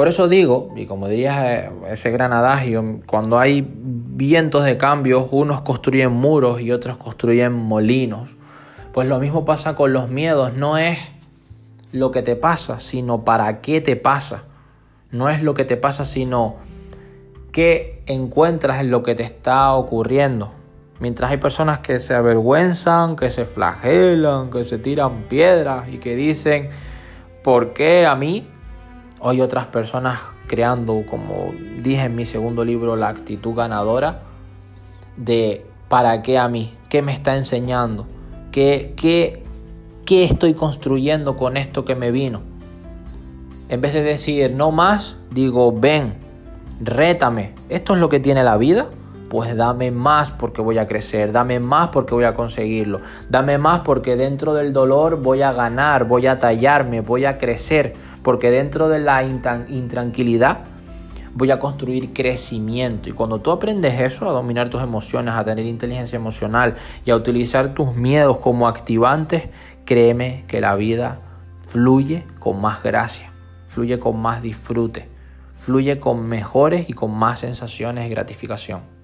Por eso digo, y como diría eh, ese gran adagio, cuando hay vientos de cambios, unos construyen muros y otros construyen molinos. Pues lo mismo pasa con los miedos, no es lo que te pasa, sino para qué te pasa. No es lo que te pasa, sino qué encuentras en lo que te está ocurriendo. Mientras hay personas que se avergüenzan, que se flagelan, que se tiran piedras y que dicen, ¿por qué a mí? Hoy otras personas creando, como dije en mi segundo libro, la actitud ganadora de ¿para qué a mí? ¿Qué me está enseñando? ¿Qué, qué, qué estoy construyendo con esto que me vino? En vez de decir no más, digo ven, rétame. Esto es lo que tiene la vida pues dame más porque voy a crecer, dame más porque voy a conseguirlo, dame más porque dentro del dolor voy a ganar, voy a tallarme, voy a crecer, porque dentro de la intranquilidad voy a construir crecimiento. Y cuando tú aprendes eso, a dominar tus emociones, a tener inteligencia emocional y a utilizar tus miedos como activantes, créeme que la vida fluye con más gracia, fluye con más disfrute, fluye con mejores y con más sensaciones de gratificación.